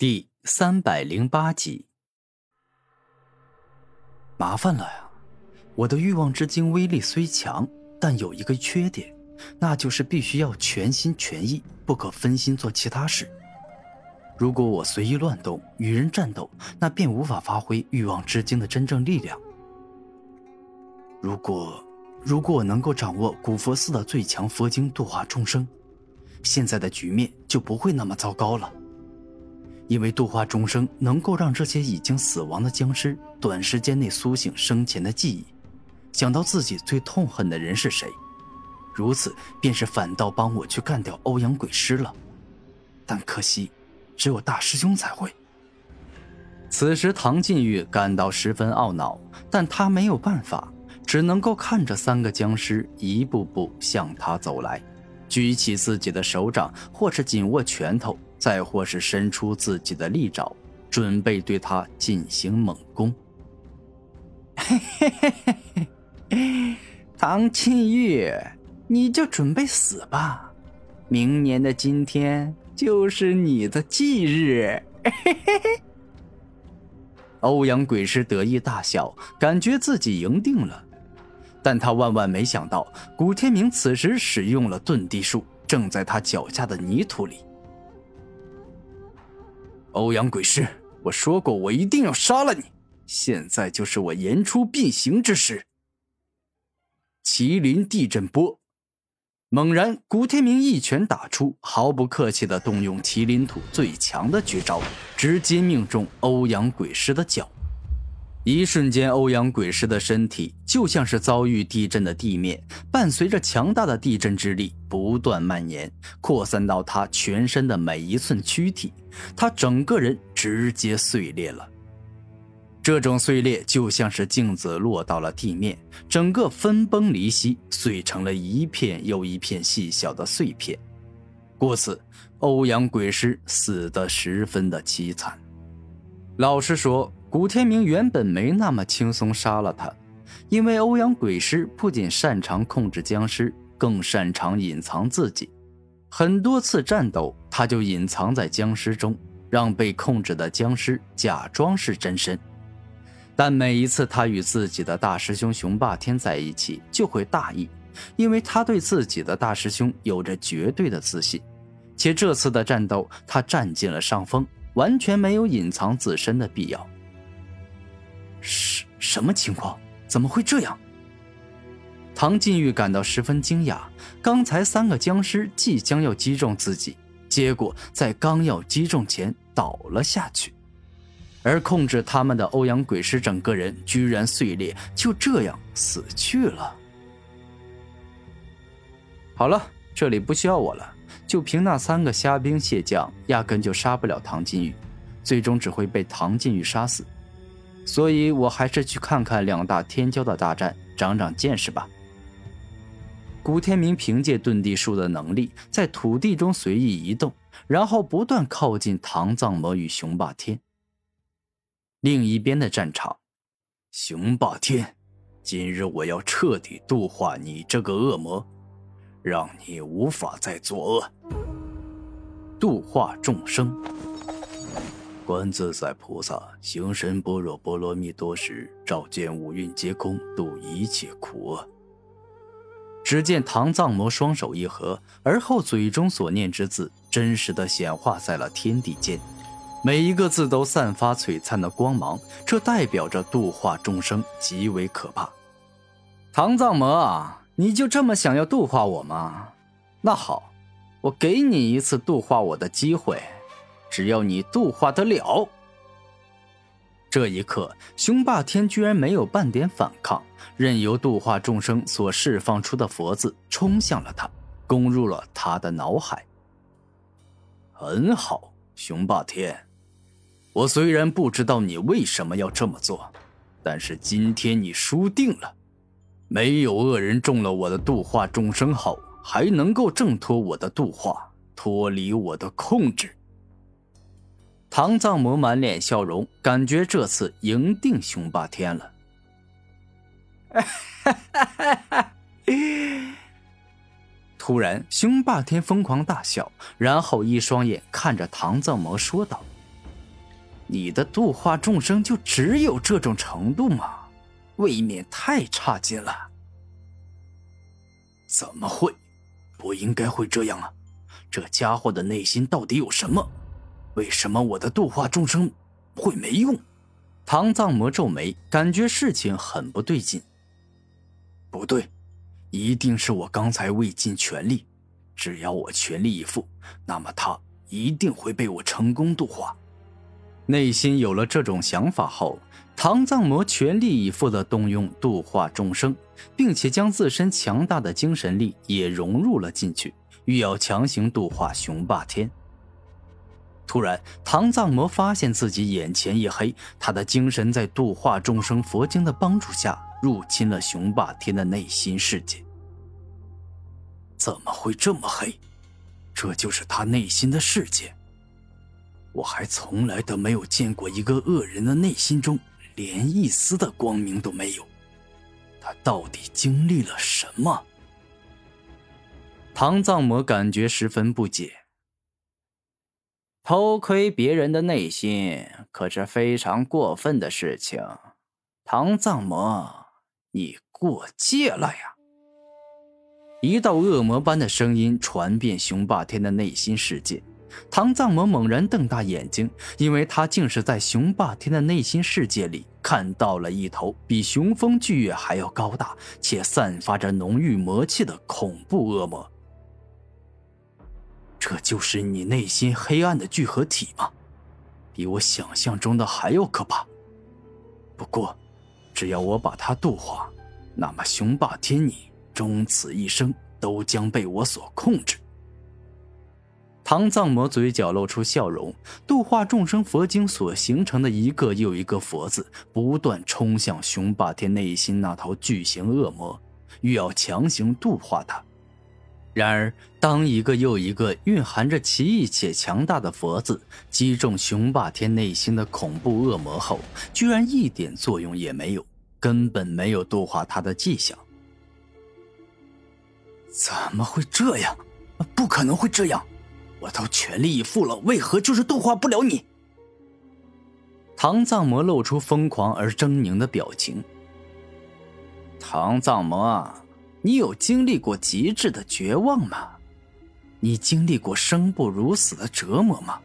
第三百零八集，麻烦了呀！我的欲望之精威力虽强，但有一个缺点，那就是必须要全心全意，不可分心做其他事。如果我随意乱动，与人战斗，那便无法发挥欲望之精的真正力量。如果，如果我能够掌握古佛寺的最强佛经度化众生，现在的局面就不会那么糟糕了。因为度化众生能够让这些已经死亡的僵尸短时间内苏醒生前的记忆，想到自己最痛恨的人是谁，如此便是反倒帮我去干掉欧阳鬼师了。但可惜，只有大师兄才会。此时，唐晋玉感到十分懊恼，但他没有办法，只能够看着三个僵尸一步步向他走来，举起自己的手掌，或是紧握拳头。再或是伸出自己的利爪，准备对他进行猛攻。唐庆玉，你就准备死吧！明年的今天就是你的忌日。欧阳鬼师得意大笑，感觉自己赢定了。但他万万没想到，古天明此时使用了遁地术，正在他脚下的泥土里。欧阳鬼师，我说过，我一定要杀了你。现在就是我言出必行之时。麒麟地震波，猛然，古天明一拳打出，毫不客气的动用麒麟土最强的绝招，直接命中欧阳鬼师的脚。一瞬间，欧阳鬼师的身体就像是遭遇地震的地面，伴随着强大的地震之力不断蔓延，扩散到他全身的每一寸躯体，他整个人直接碎裂了。这种碎裂就像是镜子落到了地面，整个分崩离析，碎成了一片又一片细小的碎片。故此，欧阳鬼师死得十分的凄惨。老实说。古天明原本没那么轻松杀了他，因为欧阳鬼师不仅擅长控制僵尸，更擅长隐藏自己。很多次战斗，他就隐藏在僵尸中，让被控制的僵尸假装是真身。但每一次他与自己的大师兄雄霸天在一起，就会大意，因为他对自己的大师兄有着绝对的自信。且这次的战斗，他占尽了上风，完全没有隐藏自身的必要。什什么情况？怎么会这样？唐晋玉感到十分惊讶。刚才三个僵尸即将要击中自己，结果在刚要击中前倒了下去，而控制他们的欧阳鬼师整个人居然碎裂，就这样死去了。好了，这里不需要我了。就凭那三个虾兵蟹将，压根就杀不了唐晋玉，最终只会被唐晋玉杀死。所以我还是去看看两大天骄的大战，长长见识吧。古天明凭借遁地术的能力，在土地中随意移动，然后不断靠近唐藏魔与雄霸天。另一边的战场，雄霸天，今日我要彻底度化你这个恶魔，让你无法再作恶，度化众生。观自在菩萨行深般若波罗蜜多时，照见五蕴皆空，度一切苦厄。只见唐藏魔双手一合，而后嘴中所念之字真实的显化在了天地间，每一个字都散发璀璨的光芒，这代表着度化众生极为可怕。唐藏魔，你就这么想要度化我吗？那好，我给你一次度化我的机会。只要你度化得了，这一刻，雄霸天居然没有半点反抗，任由度化众生所释放出的佛字冲向了他，攻入了他的脑海。很好，雄霸天，我虽然不知道你为什么要这么做，但是今天你输定了。没有恶人中了我的度化众生后，还能够挣脱我的度化，脱离我的控制。唐藏魔满脸笑容，感觉这次赢定雄霸天了。突然，雄霸天疯狂大笑，然后一双眼看着唐藏魔说道：“你的度化众生就只有这种程度吗？未免太差劲了。怎么会？不应该会这样啊！这家伙的内心到底有什么？为什么我的度化众生会没用？唐藏魔皱眉，感觉事情很不对劲。不对，一定是我刚才未尽全力。只要我全力以赴，那么他一定会被我成功度化。内心有了这种想法后，唐藏魔全力以赴地动用度化众生，并且将自身强大的精神力也融入了进去，欲要强行度化雄霸天。突然，唐藏魔发现自己眼前一黑，他的精神在度化众生佛经的帮助下，入侵了雄霸天的内心世界。怎么会这么黑？这就是他内心的世界。我还从来都没有见过一个恶人的内心中连一丝的光明都没有。他到底经历了什么？唐藏魔感觉十分不解。偷窥别人的内心可是非常过分的事情，唐藏魔，你过界了呀！一道恶魔般的声音传遍雄霸天的内心世界，唐藏魔猛然瞪大眼睛，因为他竟是在雄霸天的内心世界里看到了一头比雄风巨月还要高大且散发着浓郁魔气的恐怖恶魔。这就是你内心黑暗的聚合体吗？比我想象中的还要可怕。不过，只要我把它度化，那么雄霸天你终此一生都将被我所控制。唐藏魔嘴角露出笑容，度化众生佛经所形成的一个又一个佛字，不断冲向雄霸天内心那头巨型恶魔，欲要强行度化他。然而，当一个又一个蕴含着奇异且强大的佛字击中雄霸天内心的恐怖恶魔后，居然一点作用也没有，根本没有度化他的迹象。怎么会这样？不可能会这样！我都全力以赴了，为何就是度化不了你？唐藏魔露出疯狂而狰狞的表情。唐藏魔。你有经历过极致的绝望吗？你经历过生不如死的折磨吗？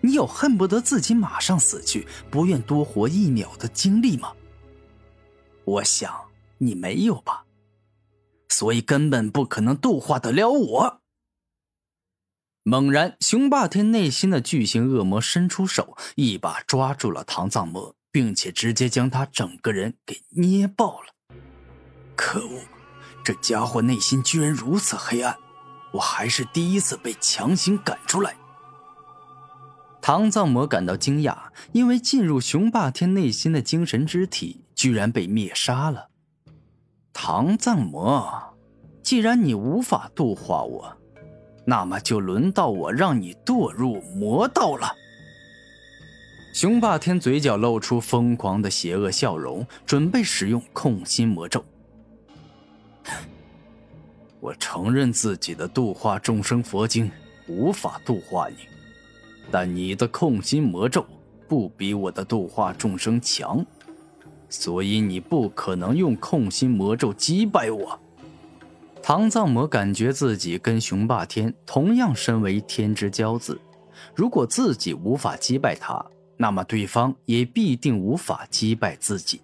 你有恨不得自己马上死去，不愿多活一秒的经历吗？我想你没有吧，所以根本不可能度化得了我。猛然，雄霸天内心的巨型恶魔伸出手，一把抓住了唐藏魔，并且直接将他整个人给捏爆了。可恶！这家伙内心居然如此黑暗，我还是第一次被强行赶出来。唐藏魔感到惊讶，因为进入雄霸天内心的精神之体居然被灭杀了。唐藏魔，既然你无法度化我，那么就轮到我让你堕入魔道了。雄霸天嘴角露出疯狂的邪恶笑容，准备使用控心魔咒。我承认自己的度化众生佛经无法度化你，但你的控心魔咒不比我的度化众生强，所以你不可能用控心魔咒击败我。唐藏魔感觉自己跟雄霸天同样身为天之骄子，如果自己无法击败他，那么对方也必定无法击败自己。